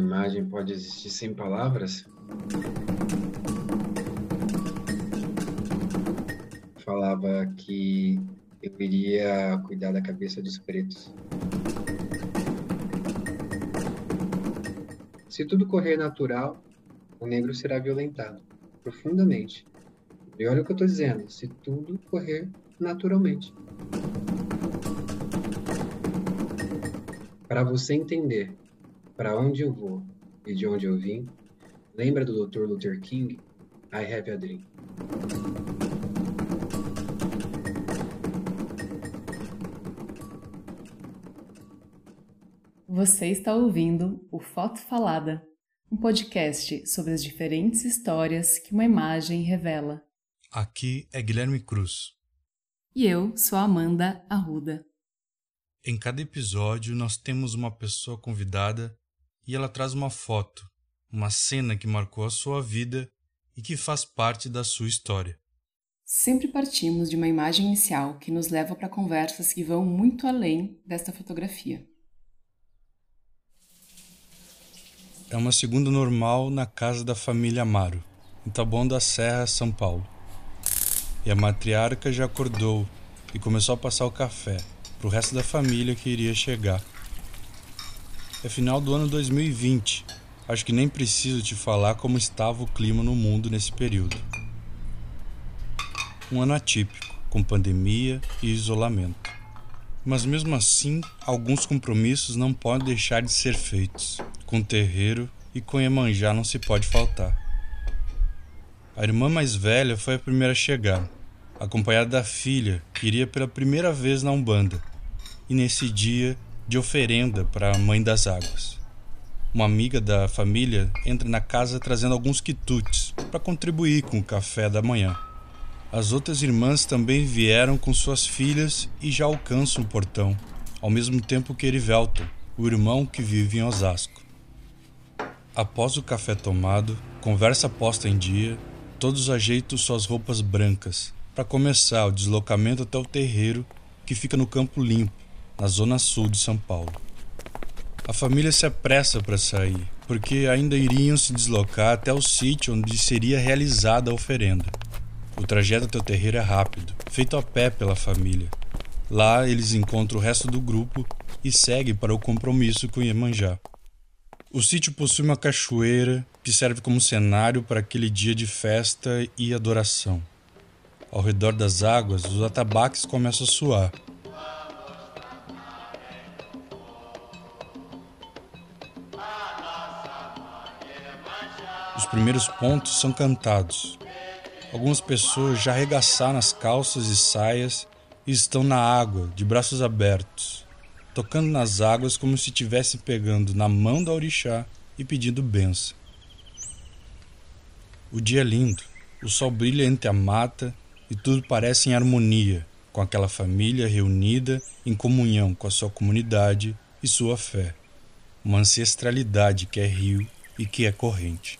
imagem pode existir sem palavras? Falava que eu iria cuidar da cabeça dos pretos. Se tudo correr natural, o negro será violentado profundamente. E olha o que eu estou dizendo: se tudo correr naturalmente. Para você entender para onde eu vou e de onde eu vim, lembra do Dr. Luther King? I have a dream. Você está ouvindo o Foto Falada, um podcast sobre as diferentes histórias que uma imagem revela. Aqui é Guilherme Cruz. E eu sou Amanda Arruda. Em cada episódio, nós temos uma pessoa convidada e ela traz uma foto, uma cena que marcou a sua vida e que faz parte da sua história. Sempre partimos de uma imagem inicial que nos leva para conversas que vão muito além desta fotografia. É uma segunda normal na casa da família Amaro, em Taboão da Serra, São Paulo. E a matriarca já acordou e começou a passar o café para o resto da família que iria chegar. É final do ano 2020. Acho que nem preciso te falar como estava o clima no mundo nesse período. Um ano atípico, com pandemia e isolamento. Mas mesmo assim, alguns compromissos não podem deixar de ser feitos. Com terreiro e com Iemanjá não se pode faltar. A irmã mais velha foi a primeira a chegar, acompanhada da filha, que iria pela primeira vez na Umbanda, e nesse dia de oferenda para a Mãe das Águas. Uma amiga da família entra na casa trazendo alguns quitutes para contribuir com o café da manhã. As outras irmãs também vieram com suas filhas e já alcançam o portão, ao mesmo tempo que Erivelton, o irmão que vive em Osasco. Após o café tomado, conversa posta em dia, todos ajeitam suas roupas brancas para começar o deslocamento até o terreiro que fica no Campo Limpo, na zona sul de São Paulo. A família se apressa para sair, porque ainda iriam se deslocar até o sítio onde seria realizada a oferenda. O trajeto até o terreiro é rápido, feito a pé pela família. Lá eles encontram o resto do grupo e seguem para o compromisso com Iemanjá. O sítio possui uma cachoeira que serve como cenário para aquele dia de festa e adoração. Ao redor das águas, os atabaques começam a suar. Primeiros pontos são cantados, Algumas pessoas já arregaçaram as calças e saias e estão na água, de braços abertos, tocando nas águas como se estivesse pegando na mão da orixá e pedindo benção. O dia é lindo, o sol brilha entre a mata e tudo parece em harmonia com aquela família reunida em comunhão com a sua comunidade e sua fé. Uma ancestralidade que é rio e que é corrente.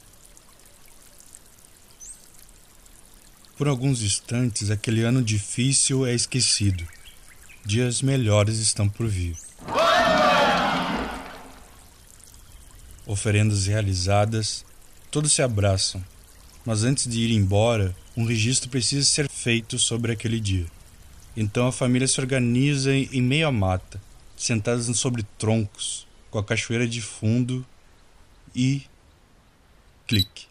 Por alguns instantes, aquele ano difícil é esquecido. Dias melhores estão por vir. Oferendas realizadas, todos se abraçam, mas antes de ir embora, um registro precisa ser feito sobre aquele dia. Então a família se organiza em meio à mata, sentadas sobre troncos, com a cachoeira de fundo e. clique.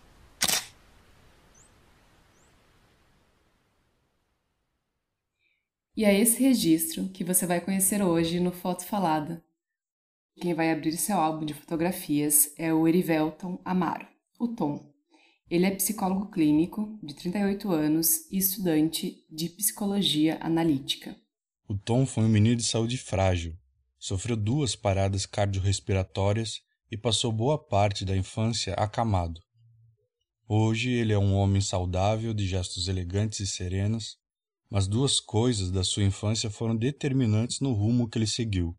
E é esse registro que você vai conhecer hoje no Foto Falada. Quem vai abrir seu álbum de fotografias é o Erivelton Amaro, o Tom. Ele é psicólogo clínico, de 38 anos e estudante de psicologia analítica. O Tom foi um menino de saúde frágil. Sofreu duas paradas cardiorrespiratórias e passou boa parte da infância acamado. Hoje ele é um homem saudável, de gestos elegantes e serenos, mas duas coisas da sua infância foram determinantes no rumo que ele seguiu: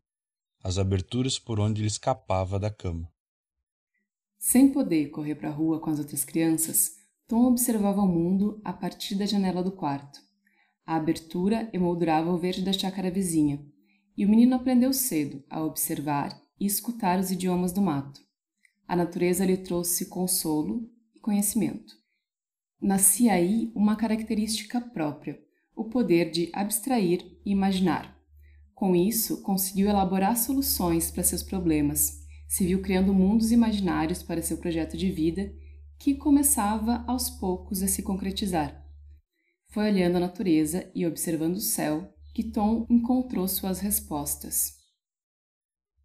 as aberturas por onde ele escapava da cama. Sem poder correr para a rua com as outras crianças, Tom observava o mundo a partir da janela do quarto. A abertura emoldurava o verde da chácara vizinha, e o menino aprendeu cedo a observar e escutar os idiomas do mato. a natureza lhe trouxe consolo e conhecimento. Nascia aí uma característica própria, o poder de abstrair e imaginar. Com isso, conseguiu elaborar soluções para seus problemas, se viu criando mundos imaginários para seu projeto de vida, que começava aos poucos a se concretizar. Foi olhando a natureza e observando o céu que Tom encontrou suas respostas.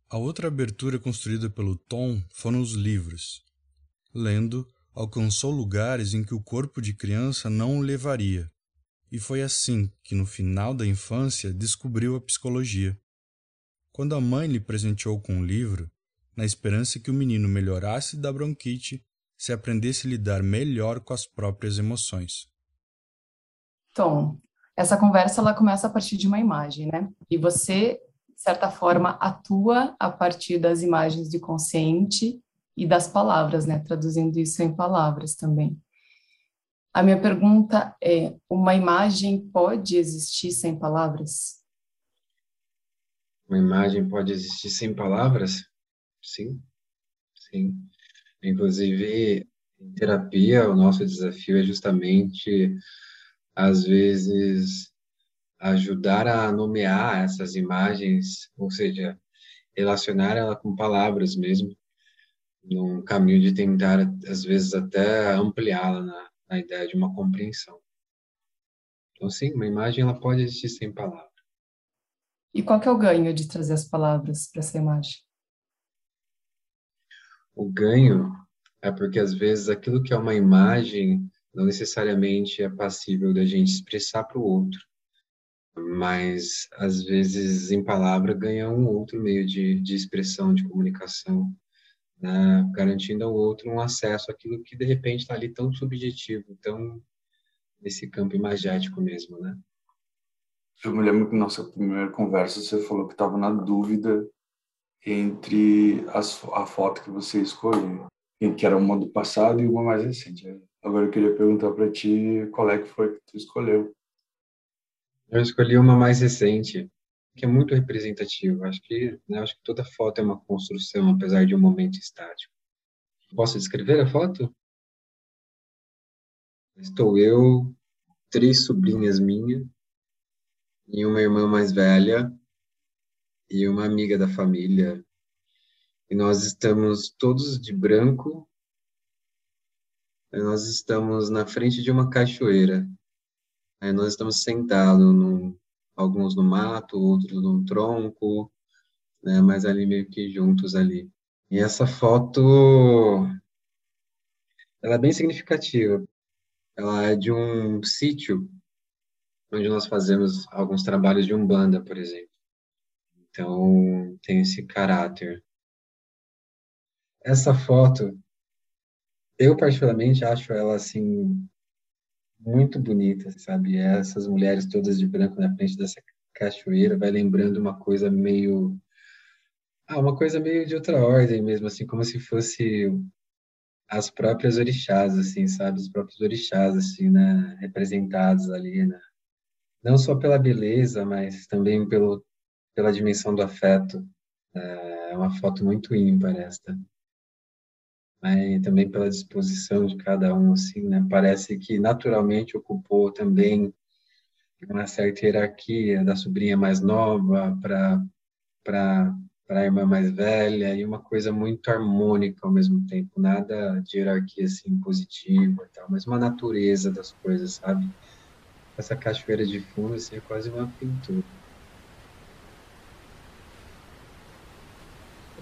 A outra abertura construída pelo Tom foram os livros. Lendo, alcançou lugares em que o corpo de criança não o levaria. E foi assim que, no final da infância, descobriu a psicologia. Quando a mãe lhe presenteou com um livro, na esperança que o menino melhorasse da bronquite se aprendesse a lidar melhor com as próprias emoções. Tom, essa conversa ela começa a partir de uma imagem, né? E você, de certa forma, atua a partir das imagens de consciente e das palavras, né? Traduzindo isso em palavras também. A minha pergunta é: uma imagem pode existir sem palavras? Uma imagem pode existir sem palavras? Sim, sim. Inclusive, em terapia, o nosso desafio é justamente às vezes, ajudar a nomear essas imagens, ou seja, relacionar ela com palavras mesmo, num caminho de tentar, às vezes, até ampliá-la na, na ideia de uma compreensão. Então, sim, uma imagem ela pode existir sem palavra. E qual que é o ganho de trazer as palavras para essa imagem? O ganho é porque, às vezes, aquilo que é uma imagem não necessariamente é passível da gente expressar para o outro, mas às vezes em palavra ganha um outro meio de, de expressão, de comunicação, né? garantindo ao outro um acesso àquilo que de repente está ali tão subjetivo, tão nesse campo imagético mesmo, né? Eu me lembro que na nossa primeira conversa você falou que estava na dúvida entre as, a foto que você escolheu, que era uma do passado e uma mais recente. Agora eu queria perguntar para ti qual é que foi que tu escolheu. Eu escolhi uma mais recente, que é muito representativa. Acho que, né, acho que toda foto é uma construção, apesar de um momento estático. Posso descrever a foto? Estou eu, três sobrinhas minhas e uma irmã mais velha e uma amiga da família. E nós estamos todos de branco nós estamos na frente de uma cachoeira. nós estamos sentados, num, alguns no mato, outros num tronco, né, mas ali meio que juntos ali. E essa foto, ela é bem significativa. Ela é de um sítio onde nós fazemos alguns trabalhos de umbanda, por exemplo. Então, tem esse caráter. Essa foto eu particularmente acho ela assim muito bonita, sabe? Essas mulheres todas de branco na frente dessa cachoeira vai lembrando uma coisa meio ah, uma coisa meio de outra ordem mesmo, assim, como se fosse as próprias orixás, assim, sabe? Os próprios orixás, assim, né? Representados ali, né? Não só pela beleza, mas também pelo, pela dimensão do afeto. É uma foto muito ímpar esta né, e também pela disposição de cada um, assim, né, parece que naturalmente ocupou também uma certa hierarquia da sobrinha mais nova para para para a irmã mais velha e uma coisa muito harmônica ao mesmo tempo, nada de hierarquia assim positiva e tal, mas uma natureza das coisas, sabe? Essa cachoeira de fundo assim, é quase uma pintura.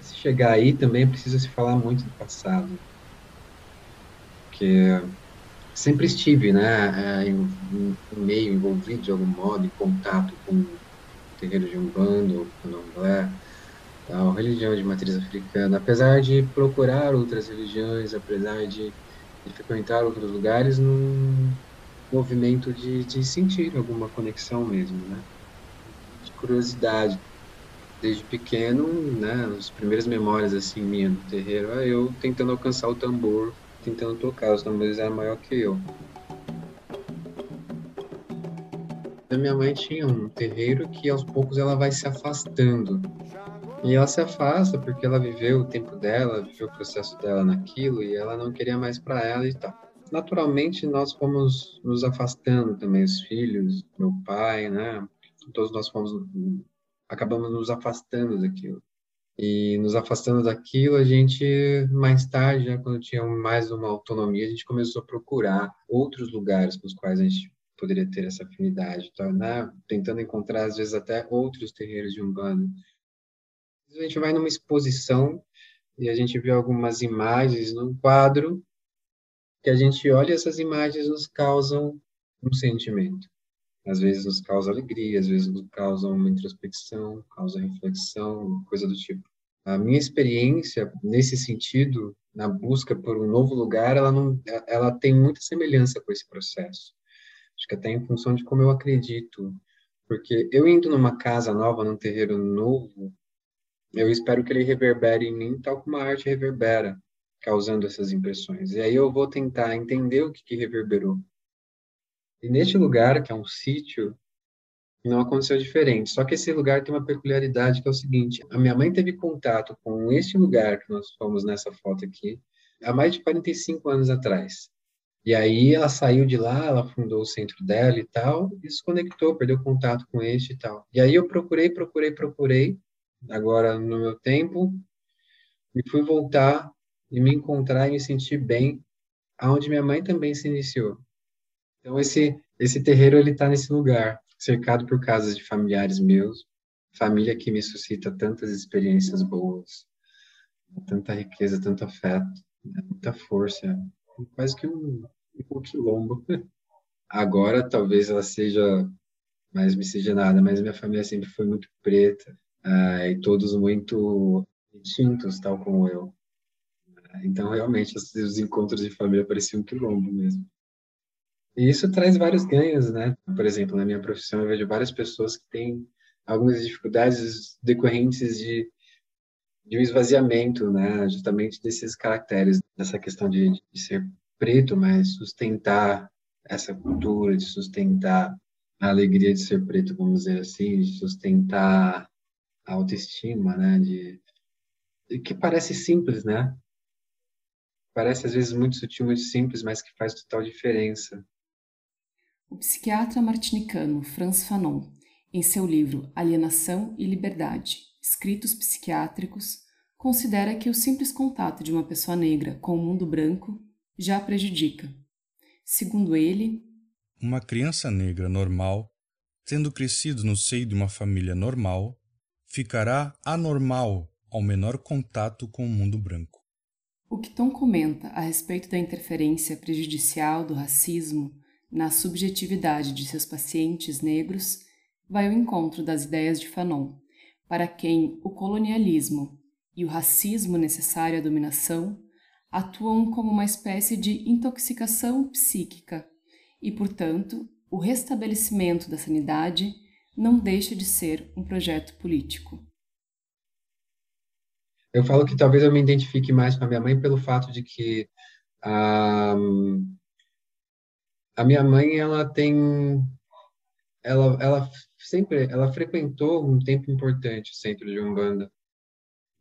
Se chegar aí também precisa se falar muito do passado. Porque sempre estive, né, é, em, em, meio, envolvido de algum modo, em contato com terreiro de Umbanda, Candomblé, tal, religião de matriz africana. Apesar de procurar outras religiões, apesar de, de frequentar outros lugares, num movimento de, de sentir alguma conexão mesmo, né? De curiosidade desde pequeno, né, as primeiras memórias assim minha do terreiro é eu tentando alcançar o tambor, tentando tocar, os tambores eram maior que eu. A minha mãe tinha um terreiro que aos poucos ela vai se afastando. E ela se afasta porque ela viveu o tempo dela, viveu o processo dela naquilo e ela não queria mais para ela e tal. Naturalmente, nós fomos nos afastando também, os filhos, meu pai, né? Todos nós fomos, acabamos nos afastando daquilo. E nos afastando daquilo, a gente, mais tarde, né, quando tinha mais uma autonomia, a gente começou a procurar outros lugares com os quais a gente poderia ter essa afinidade, tá, né? tentando encontrar, às vezes, até outros terreiros de Umbanda. A gente vai numa exposição e a gente vê algumas imagens num quadro que a gente olha essas imagens nos causam um sentimento. Às vezes nos causa alegria, às vezes nos causa uma introspecção, causa reflexão, coisa do tipo. A minha experiência nesse sentido, na busca por um novo lugar, ela não, ela tem muita semelhança com esse processo. Acho que até em função de como eu acredito, porque eu indo numa casa nova, num terreiro novo, eu espero que ele reverbere em mim tal como a arte reverbera, causando essas impressões. E aí eu vou tentar entender o que, que reverberou. E neste lugar, que é um sítio, não aconteceu diferente. Só que esse lugar tem uma peculiaridade que é o seguinte: a minha mãe teve contato com este lugar que nós fomos nessa foto aqui há mais de 45 anos atrás. E aí ela saiu de lá, ela fundou o centro dela e tal, e se conectou, perdeu contato com este e tal. E aí eu procurei, procurei, procurei, agora no meu tempo, e fui voltar e me encontrar e me sentir bem aonde minha mãe também se iniciou. Então esse esse terreiro ele está nesse lugar, cercado por casas de familiares meus, família que me suscita tantas experiências boas, tanta riqueza, tanto afeto, né, muita força, quase que um, um quilombo. Agora talvez ela seja mais miscigenada, mas minha família sempre foi muito preta uh, e todos muito distintos, tal como eu. Então, realmente, os encontros de família pareciam um quilombo mesmo. E isso traz vários ganhos, né? Por exemplo, na minha profissão, eu vejo várias pessoas que têm algumas dificuldades decorrentes de, de um esvaziamento, né? Justamente desses caracteres, dessa questão de, de ser preto, mas sustentar essa cultura, de sustentar a alegria de ser preto, vamos dizer assim, de sustentar a autoestima, né? De, de que parece simples, né? Parece às vezes muito sutil, muito simples, mas que faz total diferença. O psiquiatra martinicano Franz Fanon, em seu livro Alienação e Liberdade, Escritos Psiquiátricos, considera que o simples contato de uma pessoa negra com o mundo branco já prejudica. Segundo ele, uma criança negra normal, tendo crescido no seio de uma família normal, ficará anormal ao menor contato com o mundo branco. O que Tom comenta a respeito da interferência prejudicial do racismo na subjetividade de seus pacientes negros vai ao encontro das ideias de Fanon, para quem o colonialismo e o racismo necessário à dominação atuam como uma espécie de intoxicação psíquica e, portanto, o restabelecimento da sanidade não deixa de ser um projeto político. Eu falo que talvez eu me identifique mais com a minha mãe pelo fato de que a, a minha mãe ela tem ela ela sempre ela frequentou um tempo importante o centro de umbanda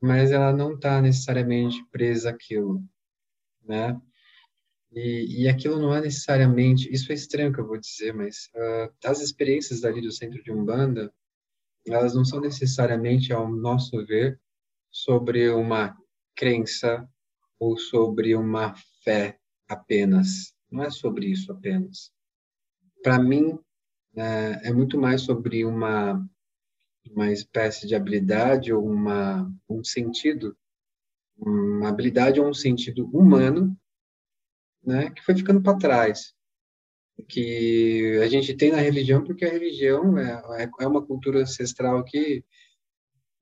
mas ela não está necessariamente presa àquilo né e, e aquilo não é necessariamente isso é estranho que eu vou dizer mas uh, as experiências dali do centro de umbanda elas não são necessariamente ao nosso ver sobre uma crença ou sobre uma fé apenas. Não é sobre isso apenas. Para mim, é, é, muito mais sobre uma uma espécie de habilidade ou uma um sentido, uma habilidade ou um sentido humano, né, que foi ficando para trás, que a gente tem na religião porque a religião é, é uma cultura ancestral que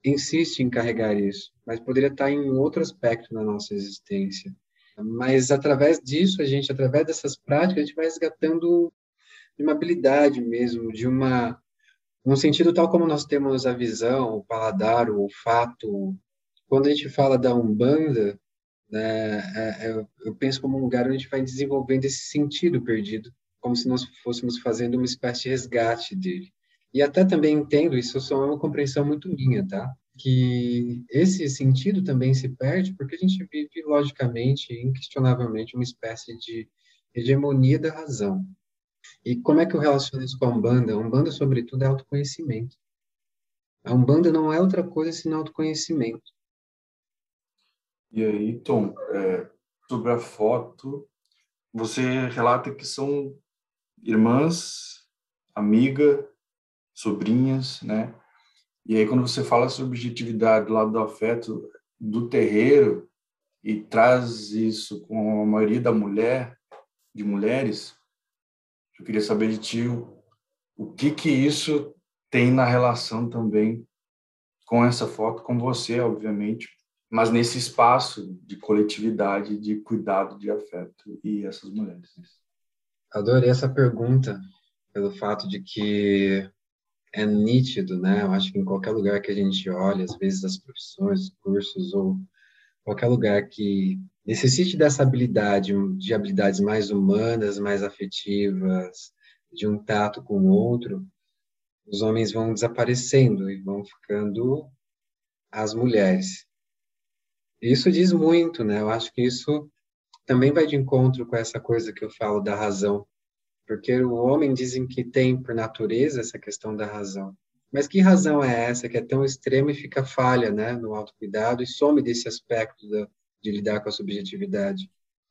insiste em carregar isso, mas poderia estar em outro aspecto na nossa existência. Mas através disso, a gente, através dessas práticas, a gente vai resgatando uma habilidade mesmo, de uma um sentido tal como nós temos a visão, o paladar, o olfato. Quando a gente fala da umbanda, né, é, é, eu penso como um lugar onde a gente vai desenvolvendo esse sentido perdido, como se nós fôssemos fazendo uma espécie de resgate dele. E até também entendo, isso é uma compreensão muito minha, tá? Que esse sentido também se perde porque a gente vive, logicamente, inquestionavelmente, uma espécie de hegemonia da razão. E como é que eu relaciono isso com a Umbanda? A Umbanda, sobretudo, é autoconhecimento. A Umbanda não é outra coisa senão autoconhecimento. E aí, Tom, é, sobre a foto, você relata que são irmãs, amiga, sobrinhas, né? E aí quando você fala sobre objetividade do lado do afeto do terreiro e traz isso com a maioria da mulher, de mulheres, eu queria saber de ti o, o que que isso tem na relação também com essa foto, com você, obviamente, mas nesse espaço de coletividade, de cuidado, de afeto e essas mulheres. Adorei essa pergunta pelo fato de que é nítido, né? Eu acho que em qualquer lugar que a gente olha, às vezes as profissões, cursos ou qualquer lugar que necessite dessa habilidade, de habilidades mais humanas, mais afetivas, de um tato com o outro, os homens vão desaparecendo e vão ficando as mulheres. Isso diz muito, né? Eu acho que isso também vai de encontro com essa coisa que eu falo da razão, porque o homem dizem que tem por natureza essa questão da razão. Mas que razão é essa que é tão extrema e fica falha, né, no autocuidado e some desse aspecto da, de lidar com a subjetividade?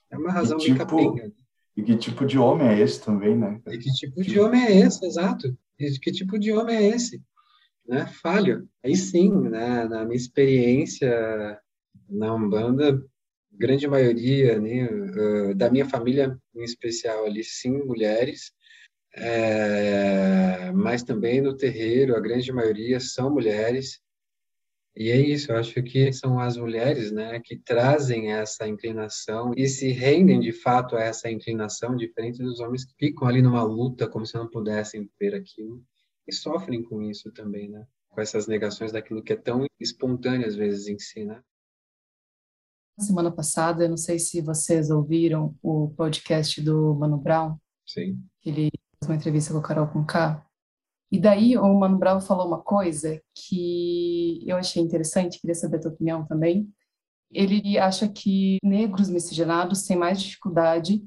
É uma razão e tipo, capenga. E que tipo de homem é esse também, né? E que tipo de homem é esse, exato? E que tipo de homem é esse? Né? Falho. Aí sim, né, na minha experiência na Umbanda, grande maioria né, da minha família, em especial ali, sim, mulheres, é, mas também no terreiro, a grande maioria são mulheres. E é isso, eu acho que são as mulheres né, que trazem essa inclinação e se rendem de fato a essa inclinação, diferente dos homens que ficam ali numa luta como se não pudessem ver aquilo e sofrem com isso também, né? Com essas negações daquilo que é tão espontâneo às vezes em si, né? Semana passada, eu não sei se vocês ouviram o podcast do Mano Brown. Sim. Ele fez uma entrevista com a Carol com K. E daí o Mano Brown falou uma coisa que eu achei interessante, queria saber a tua opinião também. Ele acha que negros miscigenados têm mais dificuldade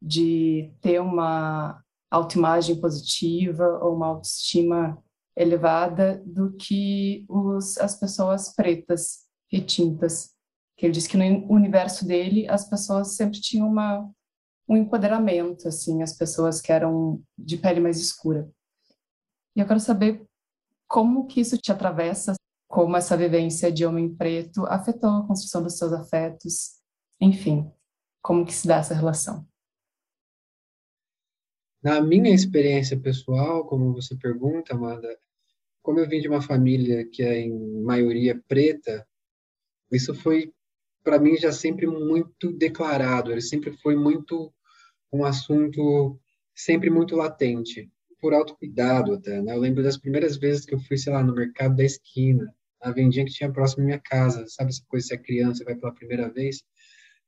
de ter uma autoimagem positiva ou uma autoestima elevada do que os, as pessoas pretas, retintas que ele disse que no universo dele as pessoas sempre tinham uma um empoderamento assim as pessoas que eram de pele mais escura. E eu quero saber como que isso te atravessa como essa vivência de homem preto afetou a construção dos seus afetos enfim como que se dá essa relação? Na minha experiência pessoal como você pergunta Amanda como eu vim de uma família que é em maioria preta isso foi para mim já sempre muito declarado, ele sempre foi muito um assunto sempre muito latente, por autocuidado até, né? Eu lembro das primeiras vezes que eu fui, sei lá, no mercado da esquina, na vendinha que tinha próximo à minha casa, sabe essa coisa, se é criança, vai pela primeira vez?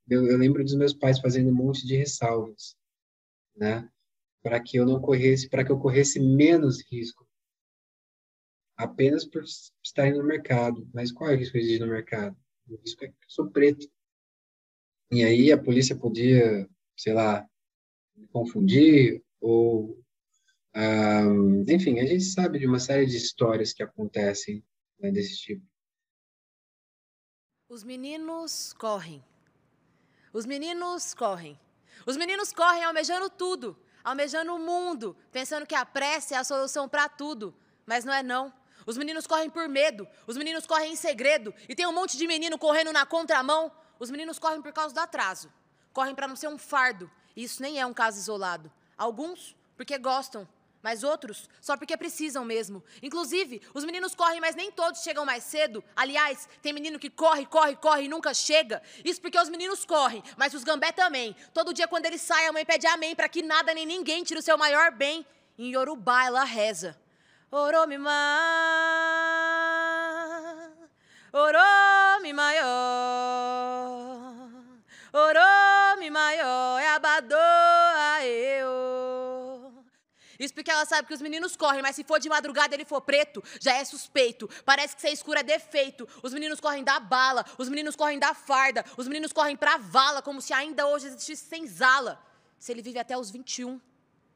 Eu, eu lembro dos meus pais fazendo um monte de ressalvas, né? Para que eu não corresse, para que eu corresse menos risco, apenas por estar indo no mercado. Mas qual é o risco de ir no mercado? Isso é que eu sou preto. E aí a polícia podia, sei lá, me confundir ou um, enfim, a gente sabe de uma série de histórias que acontecem né, desse tipo. Os meninos correm. Os meninos correm. Os meninos correm almejando tudo, almejando o mundo, pensando que a pressa é a solução para tudo, mas não é não. Os meninos correm por medo, os meninos correm em segredo, e tem um monte de menino correndo na contramão. Os meninos correm por causa do atraso, correm para não ser um fardo, e isso nem é um caso isolado. Alguns porque gostam, mas outros só porque precisam mesmo. Inclusive, os meninos correm, mas nem todos chegam mais cedo. Aliás, tem menino que corre, corre, corre e nunca chega. Isso porque os meninos correm, mas os gambé também. Todo dia quando eles saem, a mãe pede amém para que nada nem ninguém tire o seu maior bem. Em Yorubá, ela reza. Oromima, Oromi maior, é abadoa eu. Isso porque ela sabe que os meninos correm, mas se for de madrugada ele for preto, já é suspeito. Parece que ser escuro é defeito. Os meninos correm da bala, os meninos correm da farda, os meninos correm pra vala, como se ainda hoje existisse senzala. Se ele vive até os 21,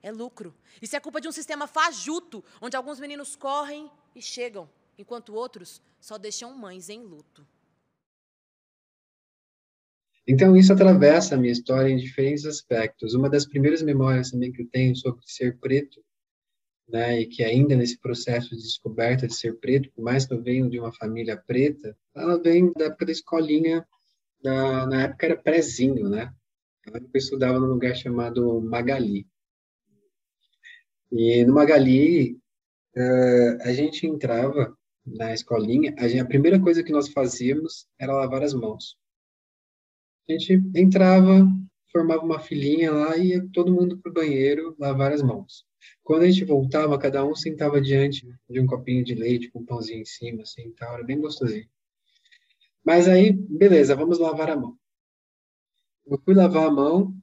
é lucro. Isso é culpa de um sistema fajuto, onde alguns meninos correm e chegam, enquanto outros só deixam mães em luto. Então, isso atravessa a minha história em diferentes aspectos. Uma das primeiras memórias também que eu tenho sobre ser preto, né, e que ainda nesse processo de descoberta de ser preto, por mais que eu venha de uma família preta, ela vem da época da escolinha, da, na época era prézinho, né? Eu estudava num lugar chamado Magali. E no Magali, uh, a gente entrava na escolinha, a, gente, a primeira coisa que nós fazíamos era lavar as mãos. A gente entrava, formava uma filinha lá e ia todo mundo para o banheiro lavar as mãos. Quando a gente voltava, cada um sentava diante de um copinho de leite com um pãozinho em cima, assim, tal, era bem gostosinho. Mas aí, beleza, vamos lavar a mão. Eu fui lavar a mão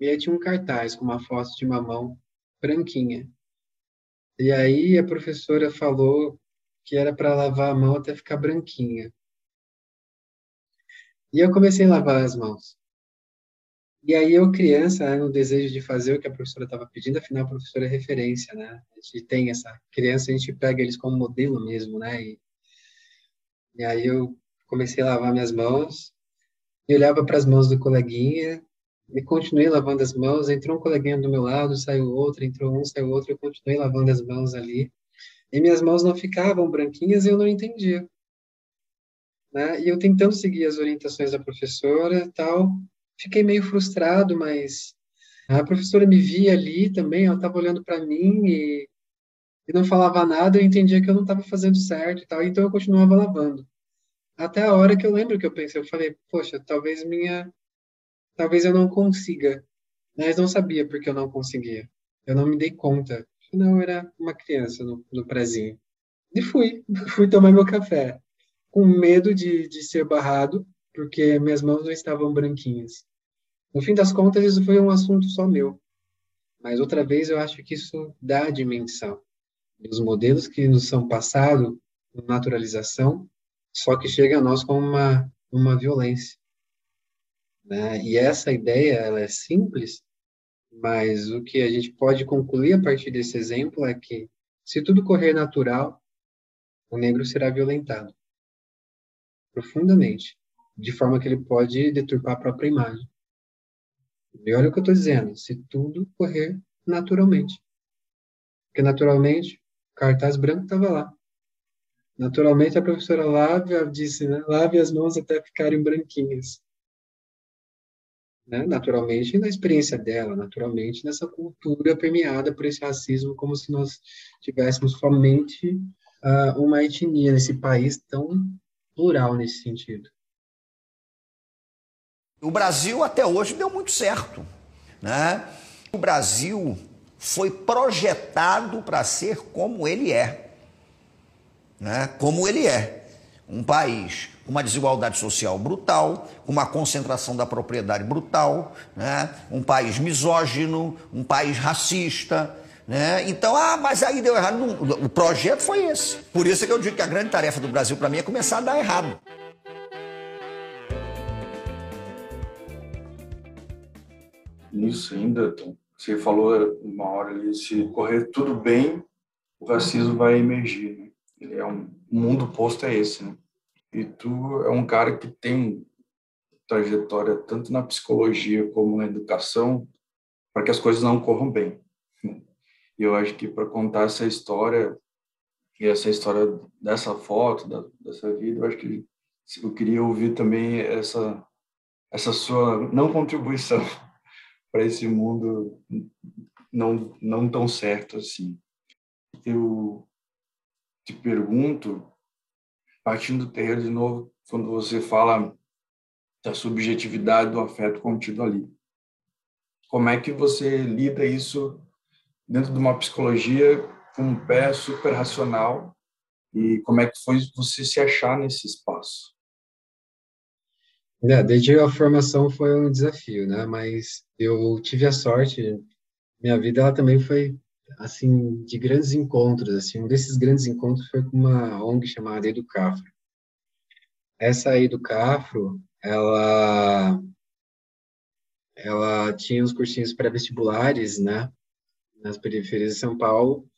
e aí tinha um cartaz com uma foto de uma mão branquinha. E aí a professora falou que era para lavar a mão até ficar branquinha. E eu comecei a lavar as mãos. E aí eu, criança, né, no desejo de fazer o que a professora estava pedindo, afinal a professora é referência, né? A gente tem essa criança, a gente pega eles como modelo mesmo, né? E, e aí eu comecei a lavar minhas mãos, e olhava para as mãos do coleguinha, e continuei lavando as mãos, entrou um coleguinha do meu lado, saiu outro, entrou um, saiu outro, eu continuei lavando as mãos ali, e minhas mãos não ficavam branquinhas e eu não entendia né? E eu tentando seguir as orientações da professora tal, fiquei meio frustrado, mas a professora me via ali também, ela estava olhando para mim e, e, não falava nada, eu entendia que eu não estava fazendo certo e tal, então eu continuava lavando. Até a hora que eu lembro que eu pensei, eu falei, poxa, talvez minha, talvez eu não consiga, mas não sabia porque eu não conseguia. Eu não me dei conta. Não, eu era uma criança no, no prezinho. E fui, fui tomar meu café com medo de, de ser barrado, porque minhas mãos não estavam branquinhas. No fim das contas, isso foi um assunto só meu. Mas outra vez eu acho que isso dá a dimensão dos modelos que nos são passados, naturalização, só que chega a nós como uma, uma violência. Né? E essa ideia, ela é simples, mas o que a gente pode concluir a partir desse exemplo é que, se tudo correr natural, o negro será violentado profundamente, de forma que ele pode deturpar a própria imagem. E olha o que eu estou dizendo, se tudo correr naturalmente. Porque naturalmente, o cartaz branco estava lá. Naturalmente, a professora Lávia disse, né, lave as mãos até ficarem branquinhas. Né? Naturalmente, na experiência dela, naturalmente, nessa cultura permeada por esse racismo, como se nós tivéssemos somente uh, uma etnia nesse país tão plural nesse sentido. O Brasil até hoje deu muito certo, né? O Brasil foi projetado para ser como ele é, né? Como ele é, um país com uma desigualdade social brutal, com uma concentração da propriedade brutal, né? Um país misógino, um país racista, né? Então, ah, mas aí deu errado. o projeto foi esse. Por isso é que eu digo que a grande tarefa do Brasil para mim é começar a dar errado. Nisso ainda, você falou uma hora ali, se correr tudo bem, o racismo vai emergir. Né? É um, o mundo posto é esse, né? E tu é um cara que tem trajetória tanto na psicologia como na educação para que as coisas não corram bem. E eu acho que para contar essa história, e essa história dessa foto, da, dessa vida, eu acho que eu queria ouvir também essa, essa sua não contribuição para esse mundo não, não tão certo assim. Eu te pergunto, partindo do terreno de novo, quando você fala da subjetividade do afeto contido ali. Como é que você lida isso dentro de uma psicologia com um pé super racional e como é que foi você se achar nesse espaço? É, desde a formação foi um desafio, né? Mas eu tive a sorte, minha vida ela também foi assim de grandes encontros, assim, um desses grandes encontros foi com uma ONG chamada Educafro. Essa Educafro, ela ela tinha os cursinhos pré-vestibulares, né, nas periferias de São Paulo,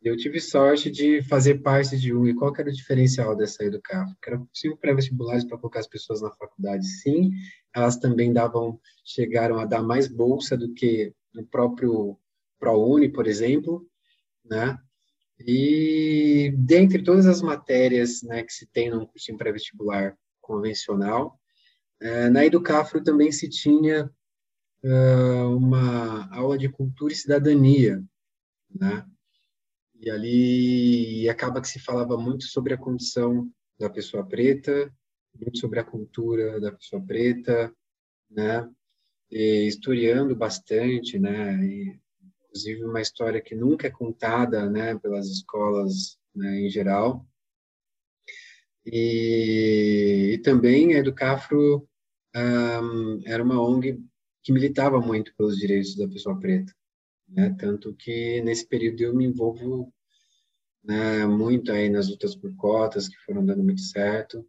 eu tive sorte de fazer parte de um. E qual que era o diferencial dessa Educafro? Era possível pré-vestibulares para colocar as pessoas na faculdade, sim. Elas também davam, chegaram a dar mais bolsa do que no próprio ProUni, por exemplo, né? E dentre todas as matérias né, que se tem no cursinho pré-vestibular convencional, é, na Educafro também se tinha uh, uma aula de cultura e cidadania, né? E ali acaba que se falava muito sobre a condição da pessoa preta, muito sobre a cultura da pessoa preta, né? E historiando bastante, né? E, inclusive uma história que nunca é contada, né, pelas escolas, né, em geral. E, e também a Educafro um, era uma ONG que militava muito pelos direitos da pessoa preta, né? Tanto que nesse período eu me envolvo né, muito aí nas lutas por cotas que foram dando muito certo.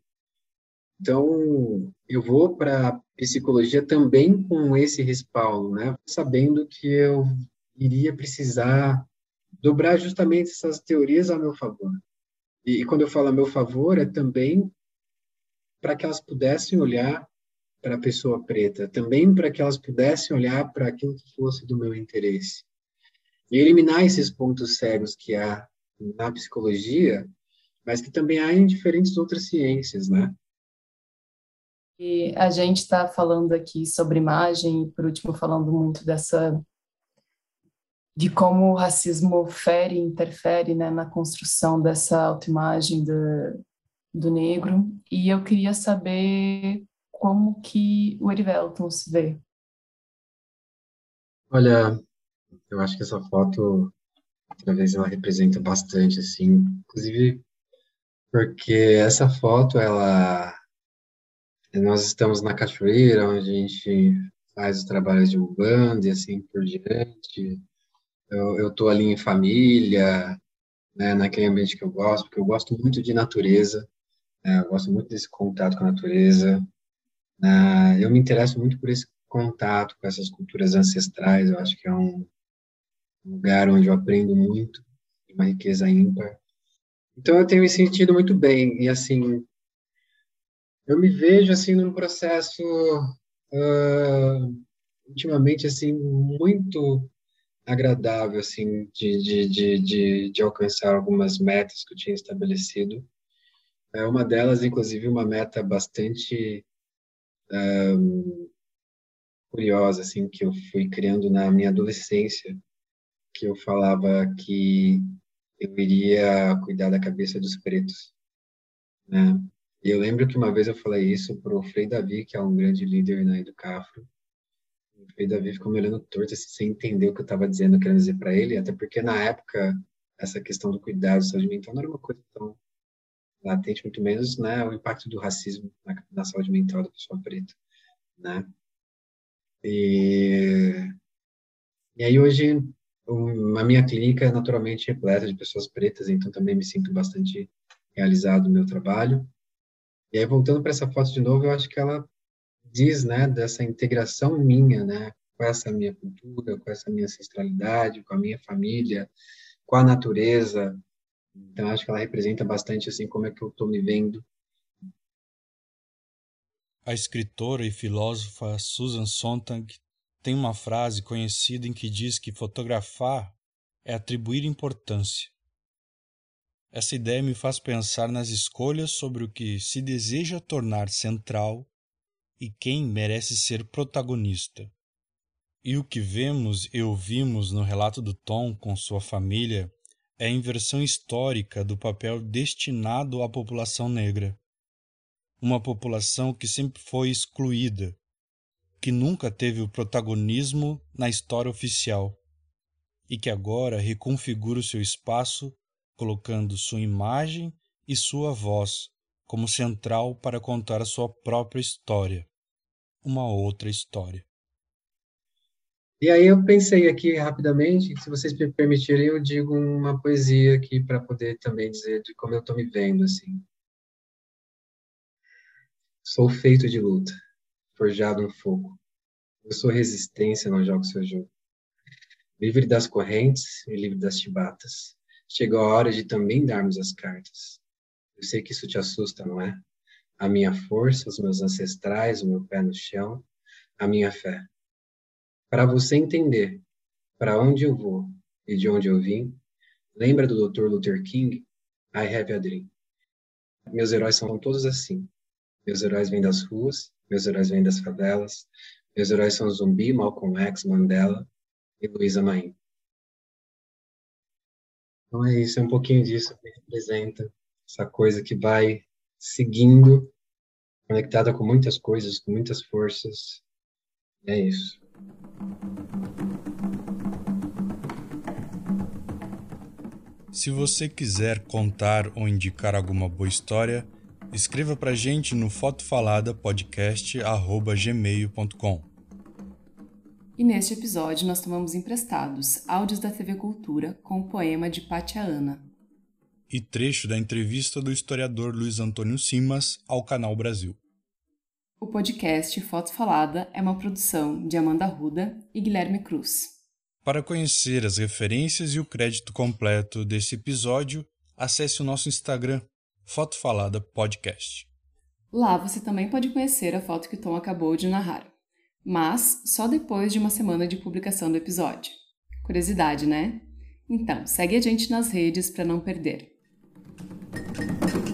Então, eu vou para psicologia também com esse respaldo, né? Sabendo que eu iria precisar dobrar justamente essas teorias a meu favor. E, e quando eu falo a meu favor, é também para que elas pudessem olhar para a pessoa preta, também para que elas pudessem olhar para aquilo que fosse do meu interesse e eliminar esses pontos cegos que há na psicologia, mas que também há em diferentes outras ciências, né? E a gente está falando aqui sobre imagem, e por último falando muito dessa de como o racismo fere, interfere né, na construção dessa autoimagem do, do negro. E eu queria saber como que o Erivelton se vê. Olha, eu acho que essa foto, talvez ela representa bastante, assim, inclusive porque essa foto, ela, nós estamos na cachoeira, onde a gente faz os trabalhos de Ubanda e assim por diante. Eu, tô ali em família, né, naquele ambiente que eu gosto, porque eu gosto muito de natureza, né, eu gosto muito desse contato com a natureza. Né, eu me interesso muito por esse contato com essas culturas ancestrais, eu acho que é um lugar onde eu aprendo muito, uma riqueza ímpar. Então eu tenho me sentido muito bem e assim eu me vejo assim num processo uh, ultimamente assim muito agradável assim de, de, de, de, de alcançar algumas metas que eu tinha estabelecido. É uma delas, inclusive, uma meta bastante um, curiosa assim que eu fui criando na minha adolescência que eu falava que eu iria cuidar da cabeça dos pretos, né? E eu lembro que uma vez eu falei isso para o Frei Davi, que é um grande líder na Educafro. O Frei Davi ficou me olhando torto, assim, sem entender o que eu estava dizendo, querendo dizer para ele, até porque na época essa questão do cuidado da saúde mental não era uma coisa tão latente, muito menos né, o impacto do racismo na, na saúde mental da pessoa preta, né? E, e aí hoje a minha clínica é naturalmente repleta de pessoas pretas, então também me sinto bastante realizado no meu trabalho. E aí, voltando para essa foto de novo, eu acho que ela diz, né, dessa integração minha, né, com essa minha cultura, com essa minha ancestralidade, com a minha família, com a natureza. Então, acho que ela representa bastante, assim, como é que eu estou me vendo. A escritora e filósofa Susan Sontag tem uma frase conhecida em que diz que fotografar é atribuir importância. Essa ideia me faz pensar nas escolhas sobre o que se deseja tornar central e quem merece ser protagonista. E o que vemos e ouvimos no relato do Tom com sua família é a inversão histórica do papel destinado à população negra. Uma população que sempre foi excluída, que nunca teve o protagonismo na história oficial e que agora reconfigura o seu espaço colocando sua imagem e sua voz como central para contar a sua própria história, uma outra história. E aí eu pensei aqui rapidamente, se vocês me permitirem, eu digo uma poesia aqui para poder também dizer de como eu estou me vendo, assim. Sou feito de luta, forjado no fogo. Eu sou resistência, não jogo seu jogo. Livre das correntes e livre das chibatas. Chegou a hora de também darmos as cartas. Eu sei que isso te assusta, não é? A minha força, os meus ancestrais, o meu pé no chão, a minha fé para você entender para onde eu vou e de onde eu vim, lembra do Dr. Luther King? I have a dream. Meus heróis são todos assim. Meus heróis vêm das ruas, meus heróis vêm das favelas, meus heróis são Zumbi, Malcolm X, Mandela e Luísa Maim. Então é isso, é um pouquinho disso que representa essa coisa que vai seguindo, conectada com muitas coisas, com muitas forças. É isso. Se você quiser contar ou indicar alguma boa história, escreva pra gente no fotofaladapodcast@gmail.com. E neste episódio nós tomamos emprestados áudios da TV Cultura com o poema de Pátia Ana. E trecho da entrevista do historiador Luiz Antônio Simas ao Canal Brasil. O podcast Foto Falada é uma produção de Amanda Ruda e Guilherme Cruz. Para conhecer as referências e o crédito completo desse episódio, acesse o nosso Instagram, Foto Falada Podcast. Lá você também pode conhecer a foto que o Tom acabou de narrar, mas só depois de uma semana de publicação do episódio. Curiosidade, né? Então, segue a gente nas redes para não perder. Thank you.